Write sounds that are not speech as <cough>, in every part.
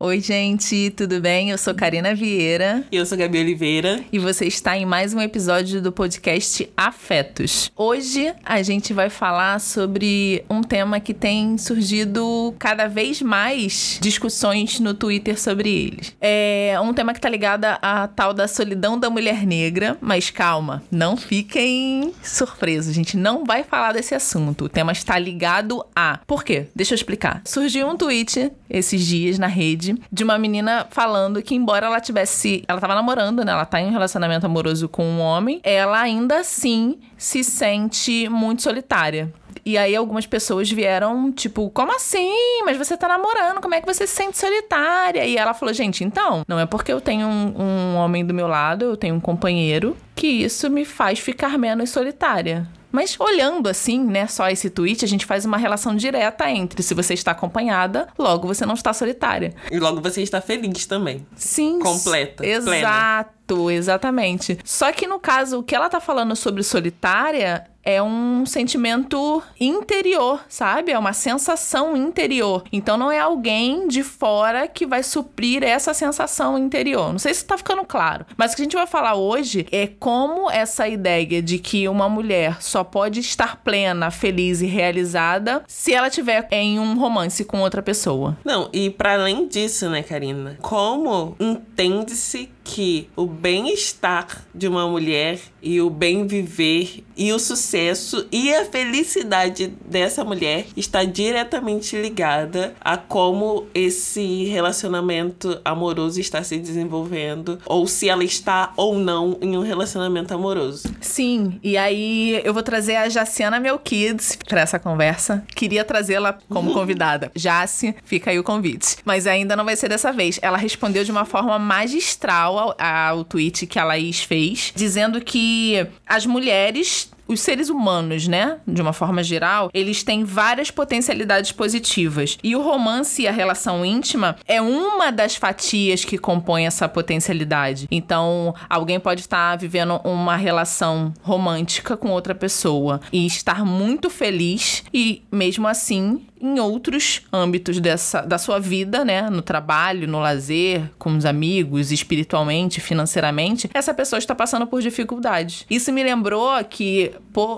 Oi, gente, tudo bem? Eu sou Karina Vieira. E eu sou Gabi Oliveira. E você está em mais um episódio do podcast Afetos. Hoje a gente vai falar sobre um tema que tem surgido cada vez mais discussões no Twitter sobre ele. É um tema que tá ligado à tal da solidão da mulher negra, mas calma, não fiquem surpresos, a gente não vai falar desse assunto. O tema está ligado a. Por quê? Deixa eu explicar. Surgiu um tweet esses dias na rede de uma menina falando que, embora ela tivesse. Ela tava namorando, né? Ela tá em um relacionamento amoroso com um homem, ela ainda assim se sente muito solitária. E aí algumas pessoas vieram, tipo, como assim? Mas você tá namorando, como é que você se sente solitária? E ela falou, gente, então, não é porque eu tenho um, um homem do meu lado, eu tenho um companheiro, que isso me faz ficar menos solitária. Mas olhando assim, né, só esse tweet, a gente faz uma relação direta entre se você está acompanhada, logo você não está solitária. E logo você está feliz também. Sim. Completa. Exato, plena. exatamente. Só que no caso, o que ela tá falando sobre solitária é um sentimento interior, sabe? É uma sensação interior. Então não é alguém de fora que vai suprir essa sensação interior. Não sei se tá ficando claro. Mas o que a gente vai falar hoje é como essa ideia de que uma mulher só pode estar plena, feliz e realizada se ela tiver em um romance com outra pessoa. Não, e para além disso, né, Karina? Como entende-se que o bem-estar de uma mulher e o bem viver e o sucesso e a felicidade dessa mulher está diretamente ligada a como esse relacionamento amoroso está se desenvolvendo ou se ela está ou não em um relacionamento amoroso. Sim, e aí eu vou trazer a Jaciana Melquides para essa conversa. Queria trazê-la como <laughs> convidada. Jaci, fica aí o convite. Mas ainda não vai ser dessa vez. Ela respondeu de uma forma magistral ao, ao tweet que a Laís fez, dizendo que as mulheres os seres humanos, né, de uma forma geral, eles têm várias potencialidades positivas. E o romance e a relação íntima é uma das fatias que compõe essa potencialidade. Então, alguém pode estar vivendo uma relação romântica com outra pessoa e estar muito feliz e mesmo assim em outros âmbitos dessa, da sua vida, né? No trabalho, no lazer, com os amigos, espiritualmente, financeiramente, essa pessoa está passando por dificuldades. Isso me lembrou que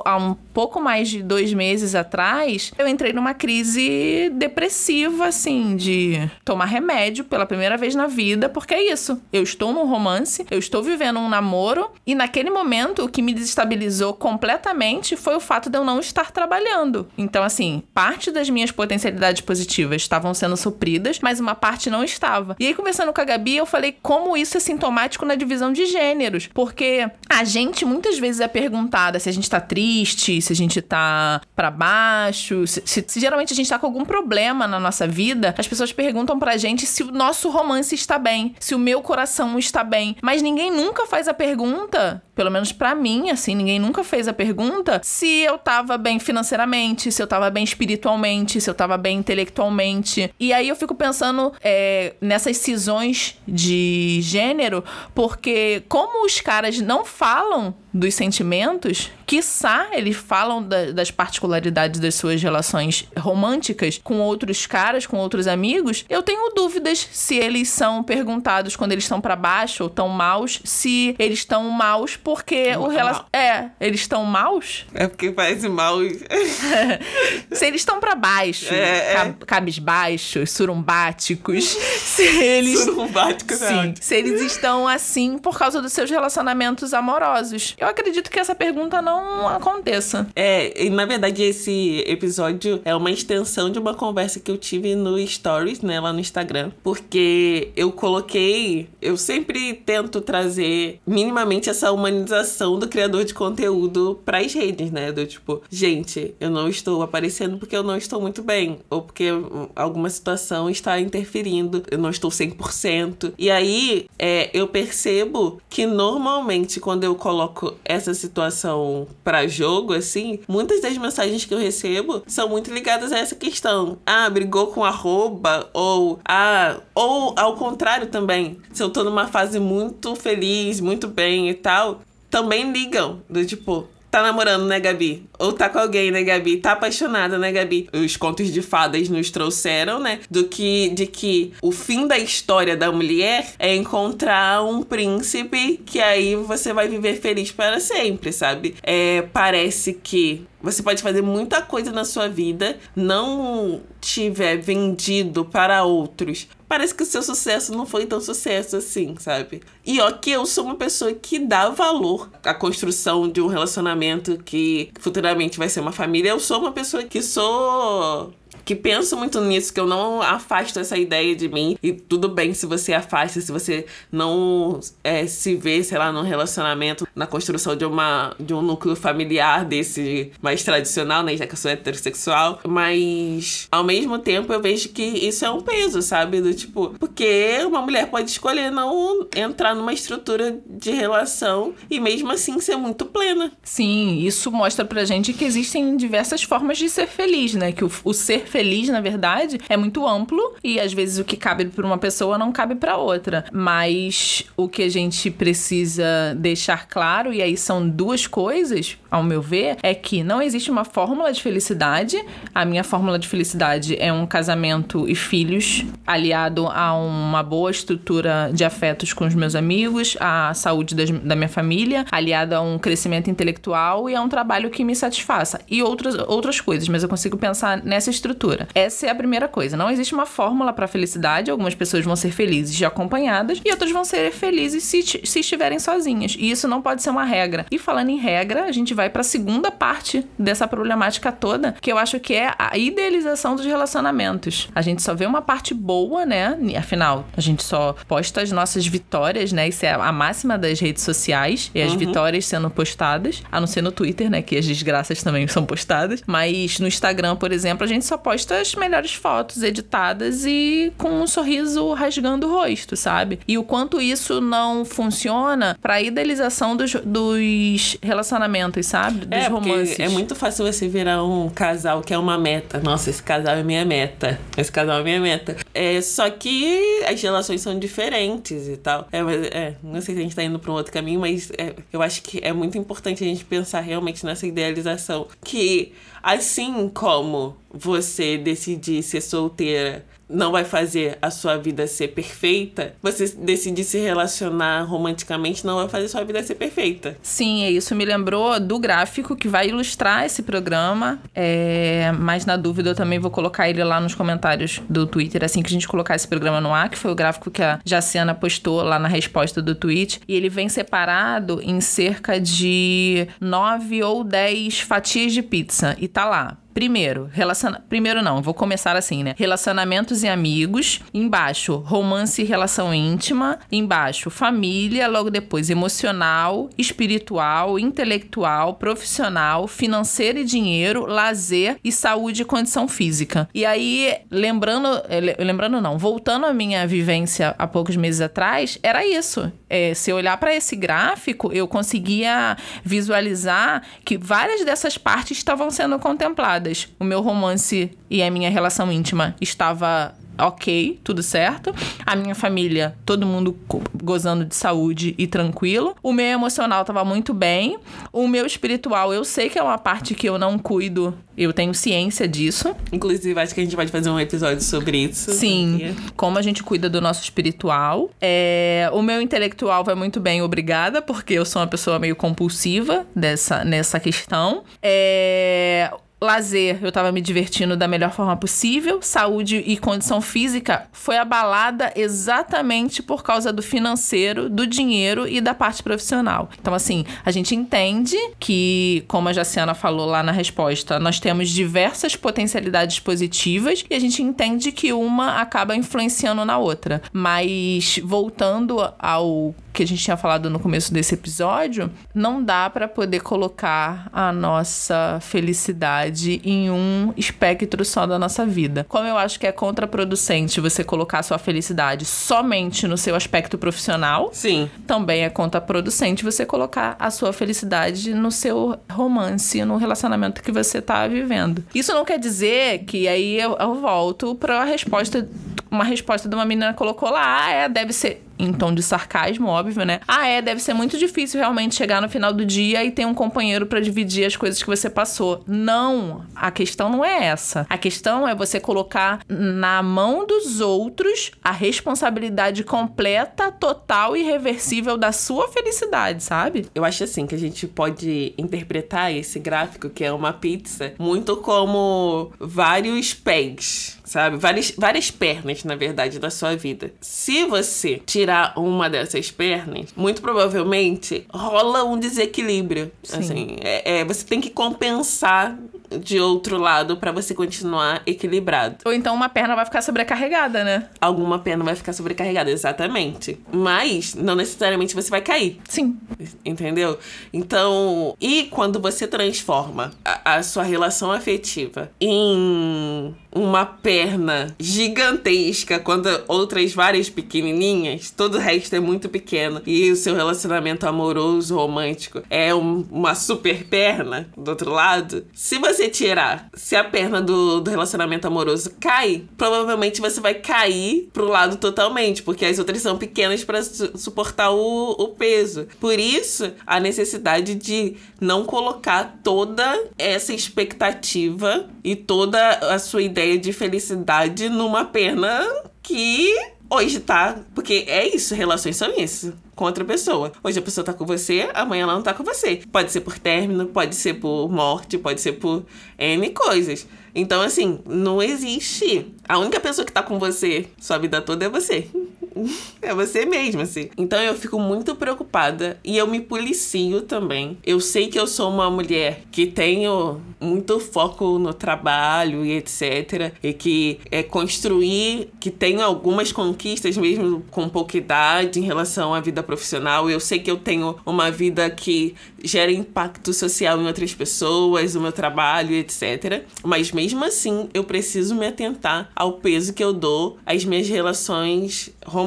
há um pouco mais de dois meses atrás, eu entrei numa crise depressiva, assim, de tomar remédio pela primeira vez na vida, porque é isso. Eu estou num romance, eu estou vivendo um namoro, e naquele momento o que me desestabilizou completamente foi o fato de eu não estar trabalhando. Então, assim, parte das minhas potencialidades positivas estavam sendo supridas, mas uma parte não estava. E aí, conversando com a Gabi, eu falei como isso é sintomático na divisão de gêneros, porque a gente muitas vezes é perguntada se a gente tá triste, se a gente tá para baixo, se, se, se, geralmente a gente tá com algum problema na nossa vida, as pessoas perguntam pra gente se o nosso romance está bem, se o meu coração está bem, mas ninguém nunca faz a pergunta, pelo menos para mim, assim, ninguém nunca fez a pergunta se eu tava bem financeiramente, se eu tava bem espiritualmente, se eu tava bem intelectualmente. E aí eu fico pensando é, nessas cisões de gênero, porque como os caras não falam dos sentimentos, quiçá eles falam da, das particularidades das suas relações românticas com outros caras, com outros amigos, eu tenho dúvidas se eles são perguntados quando eles estão para baixo ou tão maus, se eles estão maus porque o relacionamento. É, eles estão maus? <laughs> É porque parece mal. <laughs> se eles estão para baixo, é, é. cabisbaixos, surumbáticos, <laughs> se eles. Surumbáticos, é Sim, é se eles estão assim por causa dos seus relacionamentos amorosos. Eu acredito que essa pergunta não aconteça. É, e na verdade esse episódio é uma extensão de uma conversa que eu tive no Stories, né, lá no Instagram. Porque eu coloquei. Eu sempre tento trazer minimamente essa humanização do criador de conteúdo pras redes, né? Do tipo, gente, eu não estou aparecendo porque eu não estou muito bem. Ou porque alguma situação está interferindo, eu não estou 100%. E aí é, eu percebo que normalmente quando eu coloco essa situação para jogo, assim, muitas das mensagens que eu recebo são muito ligadas a essa questão. Ah, brigou com arroba, ou ah, ou ao contrário também. Se eu tô numa fase muito feliz, muito bem e tal, também ligam do tipo, Tá namorando, né, Gabi? Ou tá com alguém, né, Gabi? Tá apaixonada, né, Gabi? Os contos de fadas nos trouxeram, né? Do que de que o fim da história da mulher é encontrar um príncipe que aí você vai viver feliz para sempre, sabe? É, parece que você pode fazer muita coisa na sua vida, não tiver vendido para outros. Parece que o seu sucesso não foi tão sucesso assim, sabe? E ó, que eu sou uma pessoa que dá valor à construção de um relacionamento que futuramente vai ser uma família. Eu sou uma pessoa que sou que penso muito nisso, que eu não afasto essa ideia de mim. E tudo bem se você afasta, se você não é, se vê, sei lá, num relacionamento, na construção de, uma, de um núcleo familiar desse mais tradicional, né? Já que eu sou heterossexual. Mas, ao mesmo tempo, eu vejo que isso é um peso, sabe? Do tipo, porque uma mulher pode escolher não entrar numa estrutura de relação e mesmo assim ser muito plena. Sim, isso mostra pra gente que existem diversas formas de ser feliz, né? Que o, o ser feliz feliz, na verdade, é muito amplo e às vezes o que cabe para uma pessoa não cabe para outra. Mas o que a gente precisa deixar claro, e aí são duas coisas, ao meu ver, é que não existe uma fórmula de felicidade. A minha fórmula de felicidade é um casamento e filhos aliado a uma boa estrutura de afetos com os meus amigos, a saúde das, da minha família, aliado a um crescimento intelectual e a um trabalho que me satisfaça. E outras, outras coisas, mas eu consigo pensar nessa estrutura. Essa é a primeira coisa. Não existe uma fórmula para felicidade. Algumas pessoas vão ser felizes acompanhadas e outras vão ser felizes se, se estiverem sozinhas. E isso não pode ser uma regra. E falando em regra, a gente vai para a segunda parte dessa problemática toda, que eu acho que é a idealização dos relacionamentos. A gente só vê uma parte boa, né? Afinal, a gente só posta as nossas vitórias, né? Isso é a máxima das redes sociais e as uhum. vitórias sendo postadas, a não ser no Twitter, né? Que as desgraças também são postadas. Mas no Instagram, por exemplo, a gente só posta posta as melhores fotos editadas e com um sorriso rasgando o rosto, sabe? E o quanto isso não funciona pra idealização dos, dos relacionamentos, sabe? Dos é, romances. É muito fácil você virar um casal que é uma meta. Nossa, esse casal é minha meta. Esse casal é minha meta. É, só que as relações são diferentes e tal. É, é não sei se a gente tá indo pra um outro caminho, mas é, eu acho que é muito importante a gente pensar realmente nessa idealização. Que assim como você decidir ser solteira não vai fazer a sua vida ser perfeita, você decidir se relacionar romanticamente não vai fazer sua vida ser perfeita. Sim, é isso me lembrou do gráfico que vai ilustrar esse programa. É... Mas na dúvida eu também vou colocar ele lá nos comentários do Twitter assim que a gente colocar esse programa no ar, que foi o gráfico que a Jaciana postou lá na resposta do tweet. E ele vem separado em cerca de nove ou dez fatias de pizza. E tá lá Primeiro, relaciona... primeiro não, vou começar assim, né? Relacionamentos e amigos. Embaixo, romance e relação íntima. Embaixo, família. Logo depois, emocional, espiritual, intelectual, profissional, financeiro e dinheiro, lazer e saúde e condição física. E aí, lembrando, eh, lembrando não, voltando à minha vivência há poucos meses atrás, era isso. É, se eu olhar para esse gráfico, eu conseguia visualizar que várias dessas partes estavam sendo contempladas o meu romance e a minha relação íntima estava ok, tudo certo. A minha família, todo mundo gozando de saúde e tranquilo. O meu emocional tava muito bem. O meu espiritual, eu sei que é uma parte que eu não cuido, eu tenho ciência disso. Inclusive, acho que a gente pode fazer um episódio sobre isso. Sim, como a gente cuida do nosso espiritual. É... O meu intelectual vai muito bem, obrigada, porque eu sou uma pessoa meio compulsiva dessa, nessa questão. É lazer, eu tava me divertindo da melhor forma possível. Saúde e condição física foi abalada exatamente por causa do financeiro, do dinheiro e da parte profissional. Então, assim, a gente entende que, como a Jaciana falou lá na resposta, nós temos diversas potencialidades positivas e a gente entende que uma acaba influenciando na outra. Mas voltando ao que a gente tinha falado no começo desse episódio, não dá para poder colocar a nossa felicidade em um espectro só da nossa vida. Como eu acho que é contraproducente você colocar a sua felicidade somente no seu aspecto profissional, sim, também é contraproducente você colocar a sua felicidade no seu romance, no relacionamento que você tá vivendo. Isso não quer dizer que aí eu, eu volto para a resposta uma resposta de uma menina colocou lá, ah, é, deve ser em tom de sarcasmo, óbvio, né? Ah, é, deve ser muito difícil realmente chegar no final do dia e ter um companheiro para dividir as coisas que você passou. Não, a questão não é essa. A questão é você colocar na mão dos outros a responsabilidade completa, total e irreversível da sua felicidade, sabe? Eu acho assim que a gente pode interpretar esse gráfico que é uma pizza muito como vários pés sabe? Várias, várias pernas, na verdade, da sua vida. Se você tirar uma dessas pernas, muito provavelmente rola um desequilíbrio. Sim. Assim, é, é, você tem que compensar de outro lado para você continuar equilibrado. Ou então uma perna vai ficar sobrecarregada, né? Alguma perna vai ficar sobrecarregada, exatamente. Mas não necessariamente você vai cair. Sim. Entendeu? Então, e quando você transforma a, a sua relação afetiva em uma perna gigantesca quando outras várias pequenininhas, todo o resto é muito pequeno e o seu relacionamento amoroso, romântico é um, uma super perna do outro lado, se você tirar, se a perna do, do relacionamento amoroso cai, provavelmente você vai cair pro lado totalmente, porque as outras são pequenas para su suportar o, o peso. Por isso, a necessidade de não colocar toda essa expectativa e toda a sua ideia de felicidade numa pena que hoje tá. Porque é isso, relações são isso. Com outra pessoa. Hoje a pessoa tá com você, amanhã ela não tá com você. Pode ser por término, pode ser por morte, pode ser por N coisas. Então, assim, não existe. A única pessoa que tá com você sua vida toda é você. <laughs> é você mesmo, assim. Então eu fico muito preocupada e eu me policio também. Eu sei que eu sou uma mulher que tenho muito foco no trabalho e etc. E que é construir, que tenho algumas conquistas mesmo com pouca idade em relação à vida profissional. Eu sei que eu tenho uma vida que gera impacto social em outras pessoas, o meu trabalho, etc. Mas mesmo assim, eu preciso me atentar ao peso que eu dou às minhas relações românticas,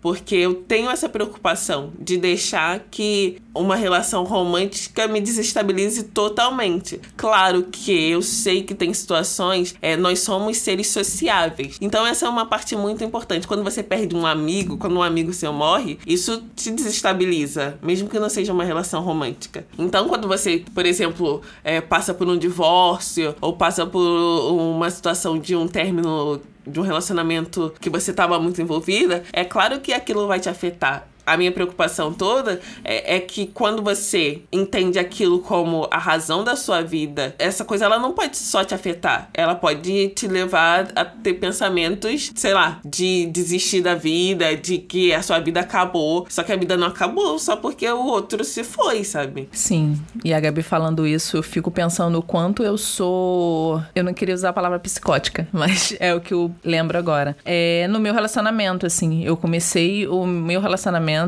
porque eu tenho essa preocupação de deixar que uma relação romântica me desestabilize totalmente. Claro que eu sei que tem situações, é, nós somos seres sociáveis. Então essa é uma parte muito importante. Quando você perde um amigo, quando um amigo seu morre, isso te desestabiliza, mesmo que não seja uma relação romântica. Então quando você, por exemplo, é, passa por um divórcio ou passa por uma situação de um término de um relacionamento que você estava muito envolvida, é claro que aquilo vai te afetar a minha preocupação toda é, é, que quando você entende aquilo como a razão da sua vida, essa coisa ela não pode só te afetar. Ela pode te levar a ter pensamentos, sei lá, de desistir da vida, de que a sua vida acabou. Só que a vida não acabou só porque o outro se foi, sabe? Sim. E a Gabi falando isso, eu fico pensando o quanto eu sou. Eu não queria usar a palavra psicótica, <laughs> mas é o que eu lembro agora. É no meu relacionamento, assim. Eu comecei o meu relacionamento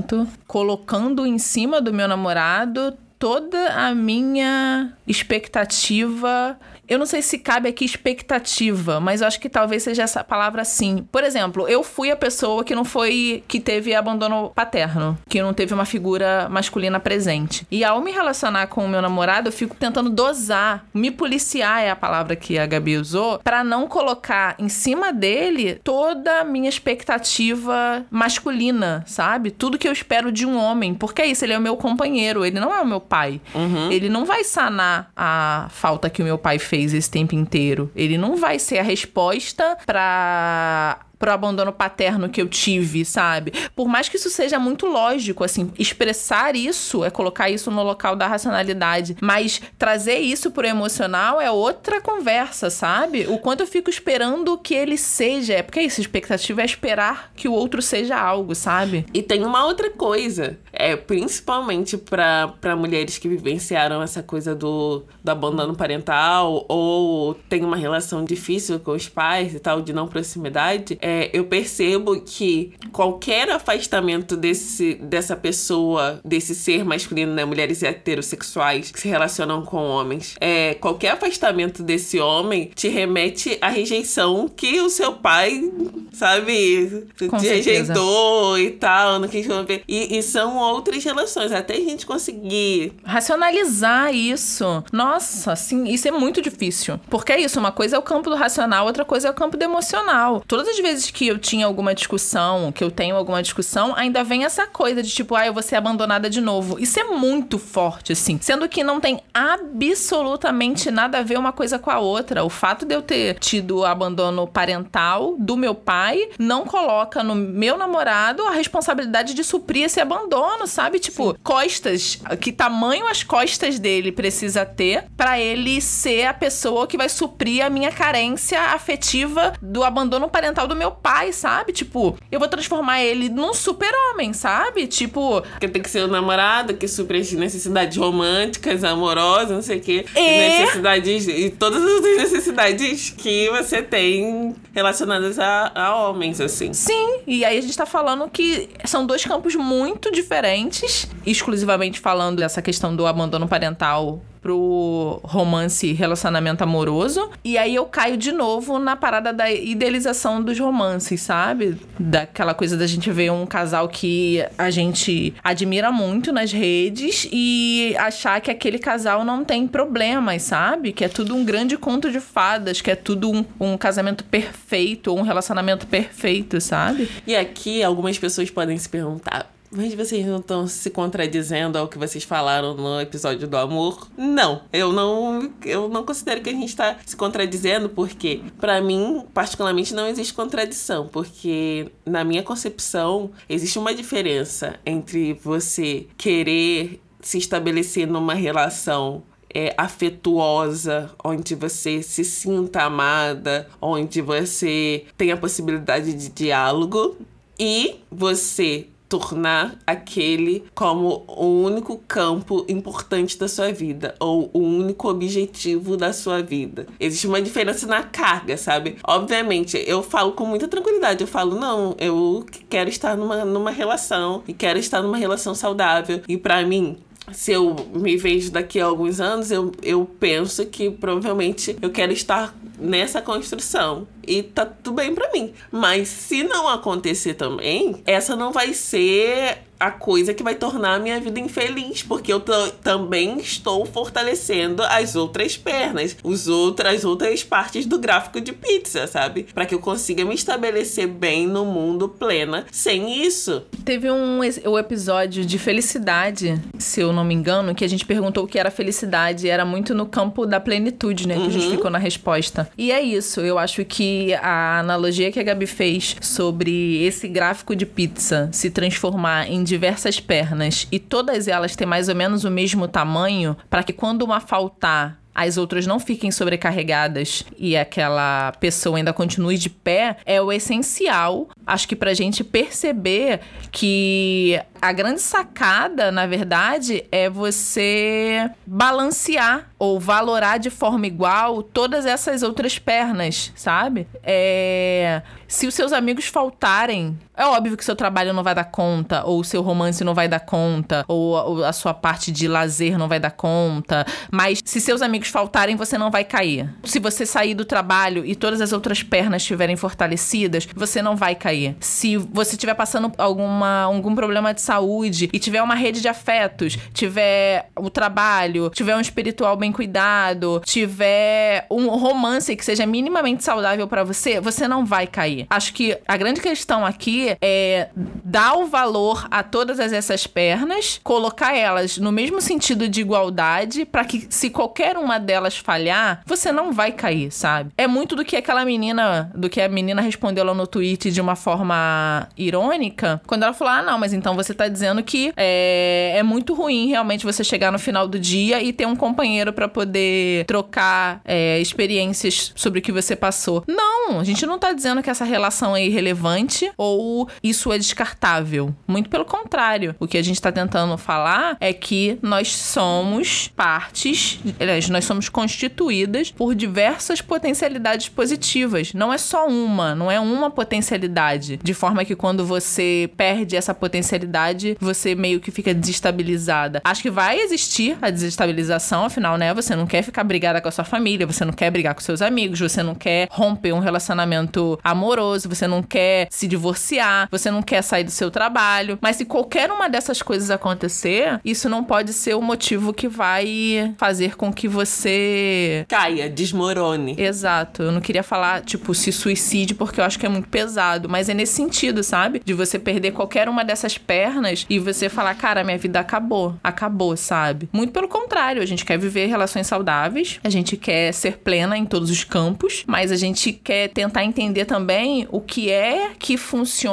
colocando em cima do meu namorado toda a minha expectativa eu não sei se cabe aqui expectativa, mas eu acho que talvez seja essa palavra sim. Por exemplo, eu fui a pessoa que não foi. que teve abandono paterno, que não teve uma figura masculina presente. E ao me relacionar com o meu namorado, eu fico tentando dosar, me policiar é a palavra que a Gabi usou, para não colocar em cima dele toda a minha expectativa masculina, sabe? Tudo que eu espero de um homem. Porque é isso, ele é o meu companheiro, ele não é o meu pai. Uhum. Ele não vai sanar a falta que o meu pai fez fez esse tempo inteiro. Ele não vai ser a resposta para pro abandono paterno que eu tive, sabe? Por mais que isso seja muito lógico, assim, expressar isso é colocar isso no local da racionalidade, mas trazer isso pro emocional é outra conversa, sabe? O quanto eu fico esperando que ele seja, é porque é isso, expectativa é esperar que o outro seja algo, sabe? E tem uma outra coisa, é principalmente para mulheres que vivenciaram essa coisa do, do abandono parental ou tem uma relação difícil com os pais e tal, de não proximidade, é é, eu percebo que qualquer afastamento desse, dessa pessoa, desse ser masculino, né, mulheres heterossexuais que se relacionam com homens, é, qualquer afastamento desse homem te remete à rejeição que o seu pai, sabe, com te certeza. rejeitou e tal, não quis ver. E, e são outras relações, até a gente conseguir racionalizar isso. Nossa, assim, isso é muito difícil. Porque é isso, uma coisa é o campo do racional, outra coisa é o campo do emocional. Todas as vezes vezes que eu tinha alguma discussão, que eu tenho alguma discussão, ainda vem essa coisa de tipo, ah, eu vou ser abandonada de novo. Isso é muito forte, assim. Sendo que não tem absolutamente nada a ver uma coisa com a outra. O fato de eu ter tido abandono parental do meu pai não coloca no meu namorado a responsabilidade de suprir esse abandono, sabe? Tipo, Sim. costas, que tamanho as costas dele precisa ter para ele ser a pessoa que vai suprir a minha carência afetiva do abandono parental do meu pai, sabe? Tipo, eu vou transformar ele num super-homem, sabe? Tipo. Que tem que ser o namorado que supre as necessidades românticas, amorosas, não sei o quê. E... Necessidades. E todas as necessidades que você tem relacionadas a, a homens, assim. Sim, e aí a gente tá falando que são dois campos muito diferentes, exclusivamente falando dessa questão do abandono parental pro romance relacionamento amoroso. E aí eu caio de novo na parada da idealização dos romances, sabe? Daquela coisa da gente ver um casal que a gente admira muito nas redes e achar que aquele casal não tem problemas, sabe? Que é tudo um grande conto de fadas, que é tudo um, um casamento perfeito, um relacionamento perfeito, sabe? E aqui algumas pessoas podem se perguntar mas vocês não estão se contradizendo ao que vocês falaram no episódio do amor? Não, eu não, eu não considero que a gente está se contradizendo, porque para mim, particularmente, não existe contradição, porque na minha concepção existe uma diferença entre você querer se estabelecer numa relação é, afetuosa, onde você se sinta amada, onde você tem a possibilidade de diálogo, e você tornar aquele como o único campo importante da sua vida ou o único objetivo da sua vida. Existe uma diferença na carga, sabe? Obviamente, eu falo com muita tranquilidade. Eu falo, não, eu quero estar numa, numa relação e quero estar numa relação saudável. E para mim, se eu me vejo daqui a alguns anos, eu, eu penso que provavelmente eu quero estar nessa construção. E tá tudo bem para mim. Mas se não acontecer também, essa não vai ser a coisa que vai tornar a minha vida infeliz, porque eu também estou fortalecendo as outras pernas, os outras, as outras partes do gráfico de pizza, sabe? Para que eu consiga me estabelecer bem no mundo plena sem isso. Teve um o episódio de felicidade, se eu não me engano, que a gente perguntou o que era felicidade, era muito no campo da plenitude, né? Que uhum. a gente uhum. ficou na resposta. E é isso, eu acho que a analogia que a Gabi fez sobre esse gráfico de pizza se transformar em diversas pernas e todas elas têm mais ou menos o mesmo tamanho, para que quando uma faltar as outras não fiquem sobrecarregadas e aquela pessoa ainda continue de pé, é o essencial, acho que pra gente perceber que a grande sacada, na verdade, é você balancear ou valorar de forma igual todas essas outras pernas, sabe? É... Se os seus amigos faltarem, é óbvio que seu trabalho não vai dar conta, ou seu romance não vai dar conta, ou a sua parte de lazer não vai dar conta. Mas se seus amigos faltarem, você não vai cair. Se você sair do trabalho e todas as outras pernas estiverem fortalecidas, você não vai cair. Se você estiver passando alguma, algum problema de saúde e tiver uma rede de afetos, tiver o trabalho, tiver um espiritual bem cuidado, tiver um romance que seja minimamente saudável para você, você não vai cair. Acho que a grande questão aqui é dar o valor a todas essas pernas, colocar elas no mesmo sentido de igualdade, para que se qualquer uma delas falhar, você não vai cair, sabe? É muito do que aquela menina, do que a menina respondeu lá no tweet de uma forma irônica, quando ela falou: "Ah, não, mas então você tá dizendo que é, é muito ruim realmente você chegar no final do dia e ter um companheiro para poder trocar é, experiências sobre o que você passou. Não, a gente não tá dizendo que essa relação é irrelevante ou isso é descartável. Muito pelo contrário. O que a gente tá tentando falar é que nós somos partes, aliás, nós somos constituídas por diversas potencialidades positivas. Não é só uma, não é uma potencialidade. De forma que quando você perde essa potencialidade, você meio que fica desestabilizada. Acho que vai existir a desestabilização, afinal, né? Você não quer ficar brigada com a sua família, você não quer brigar com seus amigos, você não quer romper um relacionamento amoroso, você não quer se divorciar, você não quer sair do seu trabalho. Mas se qualquer uma dessas coisas acontecer, isso não pode ser o motivo que vai fazer com que você caia, desmorone. Exato. Eu não queria falar, tipo, se suicide, porque eu acho que é muito pesado. Mas é nesse sentido, sabe? De você perder qualquer uma dessas pernas e você falar, cara, minha vida acabou. Acabou, sabe? Muito pelo contrário, a gente quer viver relações saudáveis, a gente quer ser plena em todos os campos, mas a gente quer tentar entender também o que é que funciona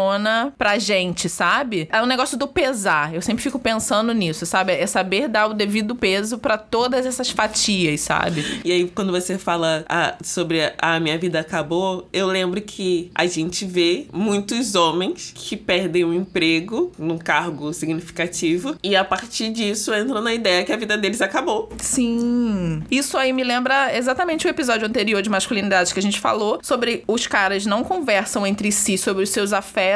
pra gente, sabe? É o negócio do pesar. Eu sempre fico pensando nisso, sabe? É saber dar o devido peso para todas essas fatias, sabe? E aí, quando você fala ah, sobre a ah, minha vida acabou, eu lembro que a gente vê muitos homens que perdem um emprego num cargo significativo e a partir disso entram na ideia que a vida deles acabou. Sim. Isso aí me lembra exatamente o episódio anterior de masculinidade que a gente falou sobre os caras não conversam entre si sobre os seus afetos,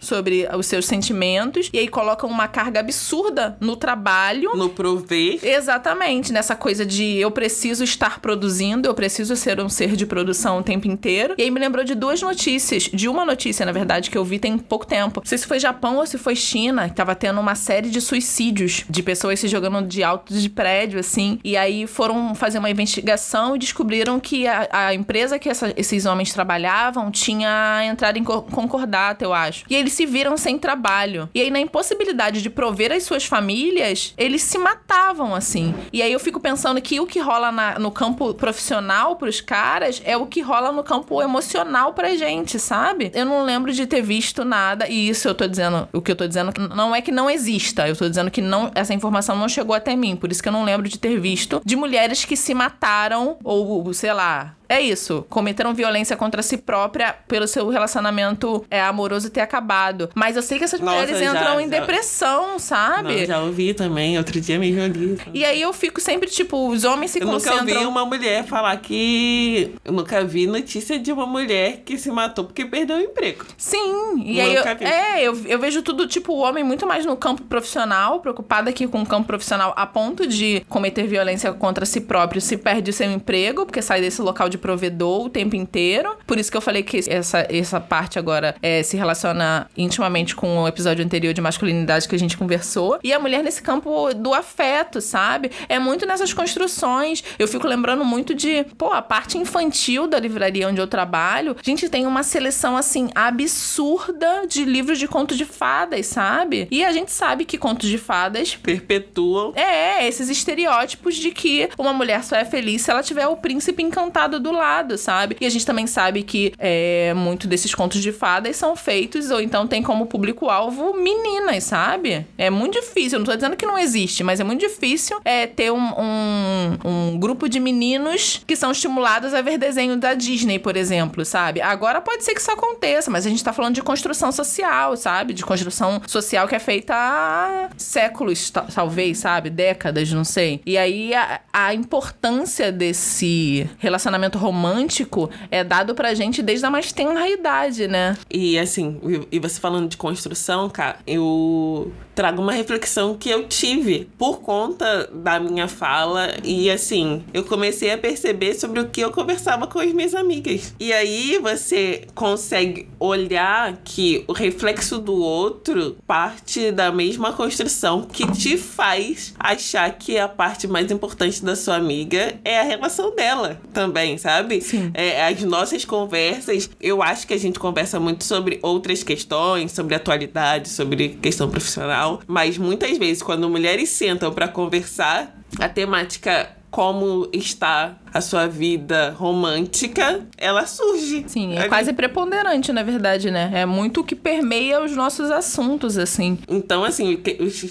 sobre os seus sentimentos e aí colocam uma carga absurda no trabalho, no prover. Exatamente, nessa coisa de eu preciso estar produzindo, eu preciso ser um ser de produção o tempo inteiro. E aí me lembrou de duas notícias, de uma notícia, na verdade, que eu vi tem pouco tempo. Não sei se foi Japão ou se foi China, que tava tendo uma série de suicídios de pessoas se jogando de alto de prédio, assim. E aí foram fazer uma investigação e descobriram que a, a empresa que essa, esses homens trabalhavam tinha entrado em concordata, eu acho. E eles se viram sem trabalho. E aí, na impossibilidade de prover as suas famílias, eles se matavam, assim. E aí eu fico pensando que o que rola na, no campo profissional pros caras é o que rola no campo emocional pra gente, sabe? Eu não lembro de ter visto nada, e isso eu tô dizendo, o que eu tô dizendo não é que não exista, eu tô dizendo que não, essa informação não chegou até mim, por isso que eu não lembro de ter visto de mulheres que se mataram, ou sei lá, é isso. Cometeram violência contra si própria pelo seu relacionamento é, amoroso ter acabado. Mas eu sei que essas Nossa, mulheres já, entram em depressão, sabe? Não, já ouvi também. Outro dia mesmo eu li. E aí eu fico sempre, tipo, os homens se eu concentram... Eu nunca vi uma mulher falar que... Eu nunca vi notícia de uma mulher que se matou porque perdeu o emprego. Sim. E aí eu... Vi. É, eu, eu vejo tudo, tipo, o homem muito mais no campo profissional, preocupado aqui com o campo profissional a ponto de cometer violência contra si próprio se perde seu emprego, porque sai desse local de de provedor o tempo inteiro. Por isso que eu falei que essa, essa parte agora é, se relaciona intimamente com o episódio anterior de masculinidade que a gente conversou. E a mulher nesse campo do afeto, sabe? É muito nessas construções. Eu fico lembrando muito de, pô, a parte infantil da livraria onde eu trabalho. A gente tem uma seleção, assim, absurda de livros de contos de fadas, sabe? E a gente sabe que contos de fadas perpetuam. É, esses estereótipos de que uma mulher só é feliz se ela tiver o príncipe encantado do do lado, sabe? E a gente também sabe que é, muito desses contos de fadas são feitos ou então tem como público-alvo meninas, sabe? É muito difícil. Eu não tô dizendo que não existe, mas é muito difícil é, ter um, um, um grupo de meninos que são estimulados a ver desenho da Disney, por exemplo, sabe? Agora pode ser que isso aconteça, mas a gente tá falando de construção social, sabe? De construção social que é feita há séculos, talvez, sabe? Décadas, não sei. E aí a, a importância desse relacionamento romântico é dado pra gente desde a mais tenra idade, né? E assim, e você falando de construção, cara, eu trago uma reflexão que eu tive por conta da minha fala e assim, eu comecei a perceber sobre o que eu conversava com as minhas amigas. E aí você consegue olhar que o reflexo do outro parte da mesma construção que te faz achar que a parte mais importante da sua amiga é a relação dela também, sabe? Sim. É, as nossas conversas, eu acho que a gente conversa muito sobre outras questões, sobre atualidade, sobre questão profissional, mas muitas vezes quando mulheres sentam para conversar, a temática como está a sua vida romântica, ela surge. Sim, é quase preponderante, na verdade, né? É muito o que permeia os nossos assuntos, assim. Então, assim,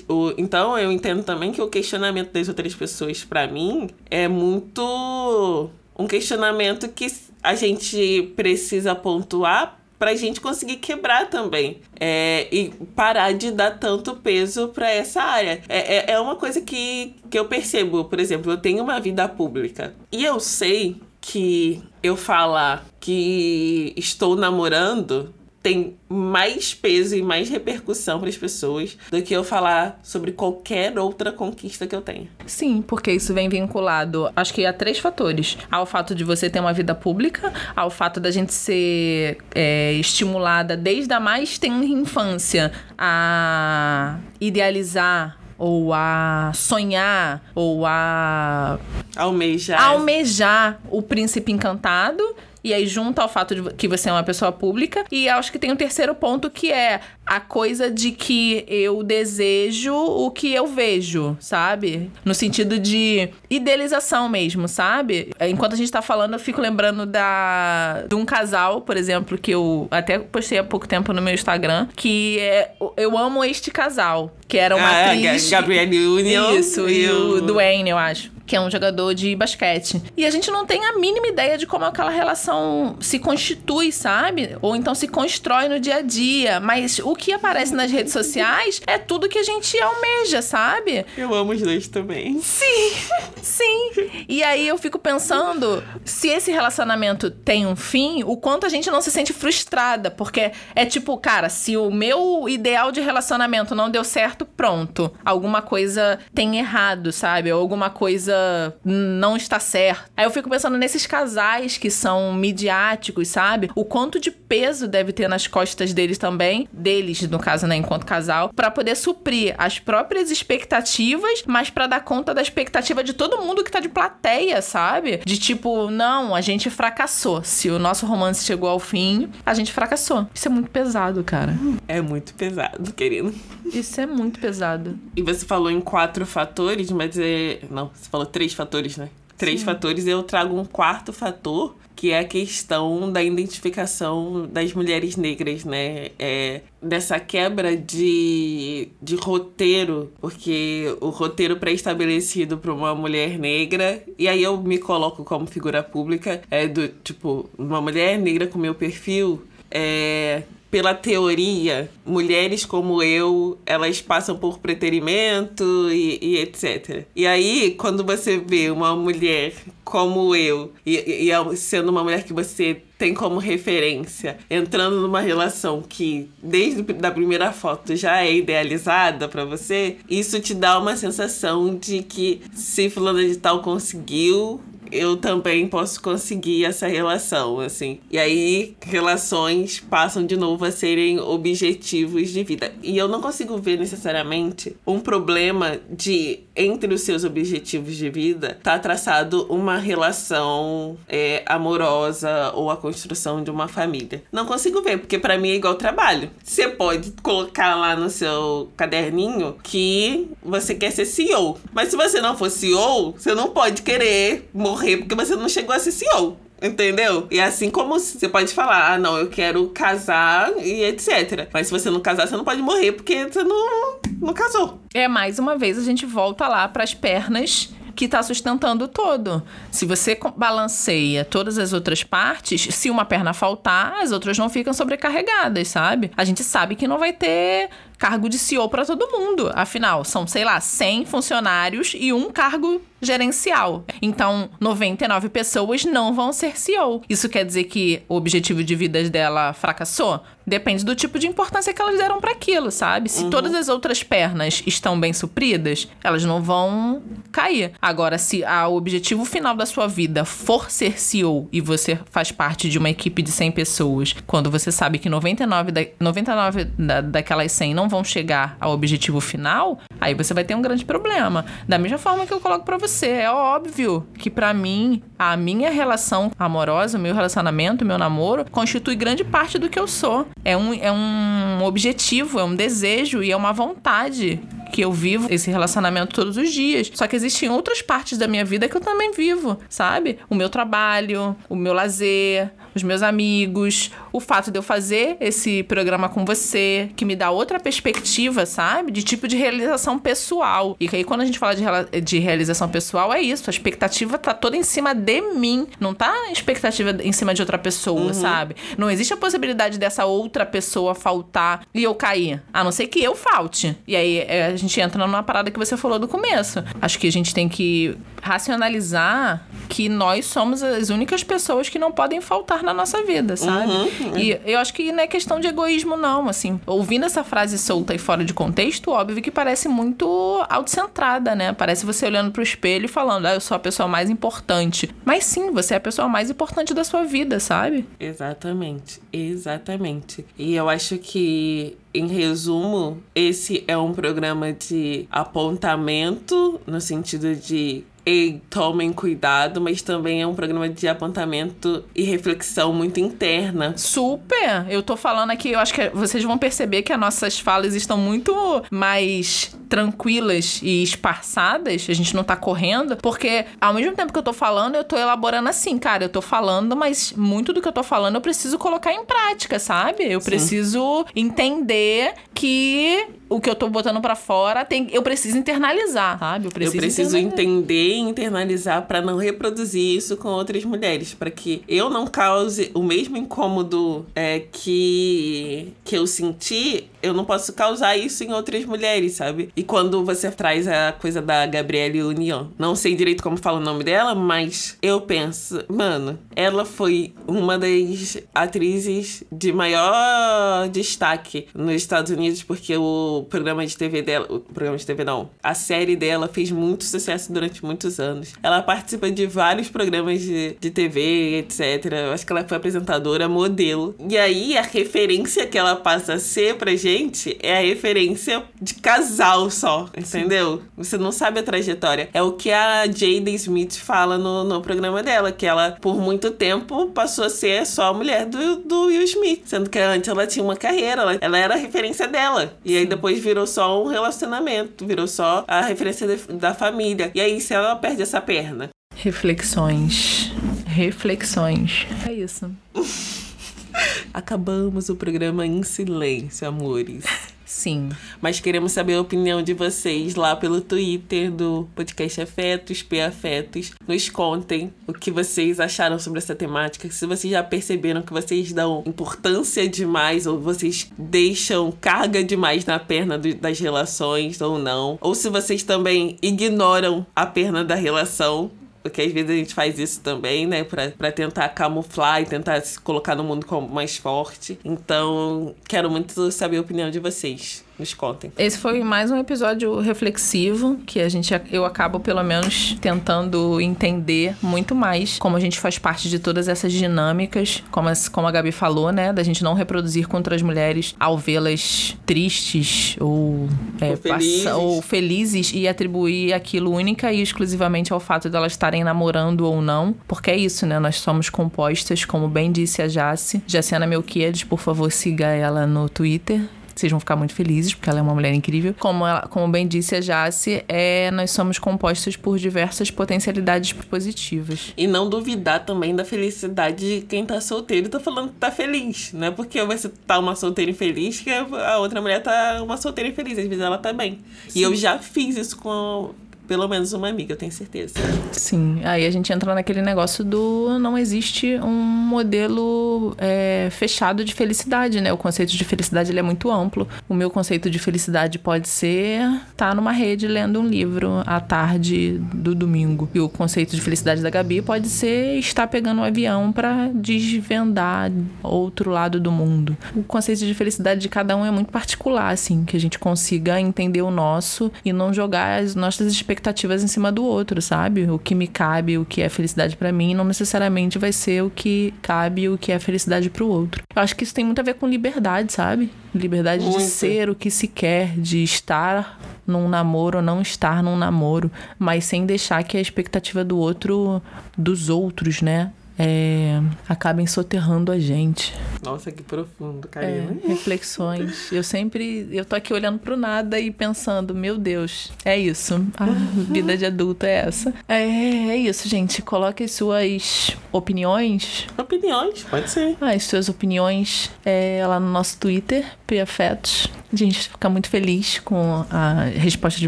o, o, então eu entendo também que o questionamento das outras pessoas, para mim, é muito um questionamento que a gente precisa pontuar para a gente conseguir quebrar também é, e parar de dar tanto peso para essa área. É, é, é uma coisa que, que eu percebo, por exemplo, eu tenho uma vida pública e eu sei que eu falar que estou namorando tem mais peso e mais repercussão para as pessoas do que eu falar sobre qualquer outra conquista que eu tenha. Sim, porque isso vem vinculado, acho que a três fatores: ao fato de você ter uma vida pública, ao fato da gente ser é, estimulada desde a mais tenra infância a idealizar ou a sonhar, ou a almejar, almejar o príncipe encantado e aí junta ao fato de que você é uma pessoa pública. E acho que tem um terceiro ponto que é a coisa de que eu desejo o que eu vejo, sabe? No sentido de idealização mesmo, sabe? Enquanto a gente tá falando, eu fico lembrando da de um casal, por exemplo, que eu até postei há pouco tempo no meu Instagram, que é eu amo este casal, que era uma ah, é, atriz. Union. Isso, e, o Dwayne, eu acho que é um jogador de basquete. E a gente não tem a mínima ideia de como aquela relação se constitui, sabe? Ou então se constrói no dia a dia. Mas o que aparece nas redes sociais é tudo que a gente almeja, sabe? Eu amo os dois também. Sim, <laughs> sim. E aí eu fico pensando, se esse relacionamento tem um fim, o quanto a gente não se sente frustrada. Porque é tipo, cara, se o meu ideal de relacionamento não deu certo, pronto. Alguma coisa tem errado, sabe? Ou alguma coisa não está certo. Aí eu fico pensando nesses casais que são midiáticos, sabe? O quanto de peso deve ter nas costas deles também, deles, no caso, né, enquanto casal, para poder suprir as próprias expectativas, mas para dar conta da expectativa de todo mundo que tá de plateia, sabe? De tipo, não, a gente fracassou. Se o nosso romance chegou ao fim, a gente fracassou. Isso é muito pesado, cara. É muito pesado, querido. Isso é muito pesado. E você falou em quatro fatores, mas é. Não, você falou três fatores, né? Três Sim. fatores, eu trago um quarto fator, que é a questão da identificação das mulheres negras, né? É, dessa quebra de, de roteiro, porque o roteiro pré-estabelecido para uma mulher negra, e aí eu me coloco como figura pública, é do tipo, uma mulher negra com meu perfil. É, pela teoria, mulheres como eu, elas passam por preterimento e, e etc. E aí, quando você vê uma mulher como eu, e, e sendo uma mulher que você tem como referência, entrando numa relação que desde a primeira foto já é idealizada para você, isso te dá uma sensação de que se fulana de tal conseguiu, eu também posso conseguir essa relação, assim. E aí, relações passam de novo a serem objetivos de vida. E eu não consigo ver necessariamente um problema de, entre os seus objetivos de vida, tá traçado uma relação é, amorosa ou a construção de uma família. Não consigo ver, porque para mim é igual trabalho. Você pode colocar lá no seu caderninho que você quer ser CEO. Mas se você não for CEO, você não pode querer morrer morrer porque você não chegou a ser CEO. Entendeu? E assim como você pode falar, ah, não, eu quero casar e etc. Mas se você não casar, você não pode morrer porque você não, não casou. É, mais uma vez a gente volta lá para as pernas que está sustentando todo. Se você balanceia todas as outras partes, se uma perna faltar, as outras não ficam sobrecarregadas, sabe? A gente sabe que não vai ter cargo de CEO para todo mundo. Afinal, são, sei lá, 100 funcionários e um cargo gerencial. Então, 99 pessoas não vão ser CEO. Isso quer dizer que o objetivo de vida dela fracassou? Depende do tipo de importância que elas deram para aquilo, sabe? Se uhum. todas as outras pernas estão bem supridas, elas não vão cair. Agora, se o objetivo final da sua vida for ser CEO e você faz parte de uma equipe de 100 pessoas, quando você sabe que 99, da, 99 da, daquelas 100 não vão chegar ao objetivo final, aí você vai ter um grande problema. Da mesma forma que eu coloco para você, é óbvio que para mim, a minha relação amorosa, o meu relacionamento, o meu namoro, constitui grande parte do que eu sou. É um, é um objetivo, é um desejo e é uma vontade que eu vivo esse relacionamento todos os dias. Só que existem outras partes da minha vida que eu também vivo, sabe? O meu trabalho, o meu lazer, os meus amigos, o fato de eu fazer esse programa com você, que me dá outra perspectiva, sabe? De tipo de realização pessoal. E aí, quando a gente fala de, de realização pessoal, é isso. A expectativa tá toda em cima de mim. Não tá a expectativa em cima de outra pessoa, uhum. sabe? Não existe a possibilidade dessa outra pessoa faltar e eu cair. A não ser que eu falte. E aí, é, a gente entra numa parada que você falou do começo. Acho que a gente tem que racionalizar que nós somos as únicas pessoas que não podem faltar na nossa vida, sabe? Uhum. E eu acho que não é questão de egoísmo, não. Assim, ouvindo essa frase solta e fora de contexto, óbvio que parece muito autocentrada, né? Parece você olhando pro espelho e falando, ah, eu sou a pessoa mais importante. Mas sim, você é a pessoa mais importante da sua vida, sabe? Exatamente, exatamente. E eu acho que em resumo, esse é um programa de apontamento, no sentido de ei, tomem cuidado, mas também é um programa de apontamento e reflexão muito interna. Super! Eu tô falando aqui, eu acho que vocês vão perceber que as nossas falas estão muito mais tranquilas e esparçadas, a gente não tá correndo, porque ao mesmo tempo que eu tô falando, eu tô elaborando assim, cara, eu tô falando, mas muito do que eu tô falando eu preciso colocar em prática, sabe? Eu Sim. preciso entender que o que eu tô botando pra fora, tem, eu preciso internalizar, sabe? Eu Eu preciso, preciso internalizar. entender e internalizar pra não reproduzir isso com outras mulheres, pra que eu não cause o mesmo incômodo é, que que eu senti, eu não posso causar isso em outras mulheres, sabe? E quando você traz a coisa da Gabrielle Union, não sei direito como fala o nome dela, mas eu penso, mano, ela foi uma das atrizes de maior destaque nos Estados Unidos porque o programa de TV dela, o programa de TV não, a série dela fez muito sucesso durante muitos anos. Ela participa de vários programas de, de TV, etc. Eu acho que ela foi apresentadora, modelo. E aí a referência que ela passa a ser pra gente é a referência de casal só, entendeu? Você não sabe a trajetória. É o que a Jada Smith fala no, no programa dela, que ela por muito tempo passou a ser só a mulher do, do Will Smith, sendo que antes ela tinha uma carreira, ela, ela era a referência dela. E aí depois virou só um relacionamento, virou só a referência de- da família. E aí se ela perde essa perna? Reflexões. Reflexões. É isso. <laughs> Acabamos o programa em silêncio, amores. Sim. Mas queremos saber a opinião de vocês lá pelo Twitter do podcast Afetos, P Afetos. Nos contem o que vocês acharam sobre essa temática. Se vocês já perceberam que vocês dão importância demais ou vocês deixam carga demais na perna do- das relações ou não. Ou se vocês também ignoram a perna da relação. Porque às vezes a gente faz isso também, né? Pra, pra tentar camuflar e tentar se colocar no mundo como mais forte. Então, quero muito saber a opinião de vocês. Nos contem. Esse foi mais um episódio reflexivo que a gente eu acabo pelo menos tentando entender muito mais como a gente faz parte de todas essas dinâmicas, como, as- como a Gabi falou, né, da gente não reproduzir contra as mulheres ao vê-las tristes ou, é, Ou felizes. ou felizes e atribuir aquilo única e exclusivamente ao fato de elas estarem namorando ou não, porque é isso, né? Nós somos compostas, como bem disse a Jace. Jaciana Melquiades, por favor, siga ela no Twitter. Vocês vão ficar muito felizes, porque ela é uma mulher incrível. Como, ela- como bem disse a Jace, é, nós somos compostas por diversas potencialidades positivas. E não duvidar também da felicidade de quem tá solteiro e tá falando que tá feliz. Não é porque você tá uma solteira infeliz que a outra mulher tá uma solteira infeliz. Às vezes ela tá bem. E eu já fiz isso com pelo menos uma amiga, eu tenho certeza. Sim, aí a gente entra naquele negócio do não existe um modelo é, fechado de felicidade, né? O conceito de felicidade ele é muito amplo. O meu conceito de felicidade pode ser estar numa rede lendo um livro à tarde do domingo. E o conceito de felicidade da Gabi pode ser estar pegando um avião para desvendar outro lado do mundo. O conceito de felicidade de cada um é muito particular, assim, que a gente consiga entender o nosso e não jogar as nossas expectativas em cima do outro, sabe? O que me cabe, o que é felicidade pra mim, não necessariamente vai ser o que cabe, o que é felicidade pro outro. Eu acho que isso tem muito a ver com liberdade, sabe? Liberdade de Muito. ser o que se quer, de estar num namoro ou não estar num namoro, mas sem deixar que a expectativa do outro, dos outros, né? É, acabem soterrando a gente. Nossa, que profundo, É, Karina. reflexões. Eu sempre. Eu tô aqui olhando pro nada e pensando, meu Deus, é isso. A vida de adulto é essa. É, é isso, gente. Coloque suas opiniões. Opiniões, pode ser. As suas opiniões é, lá no nosso Twitter, Afetos. Gente fica muito feliz com a resposta de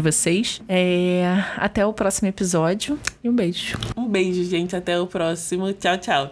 vocês. É, até o próximo episódio e um beijo. Um beijo, gente. Até o próximo. Tchau, tchau.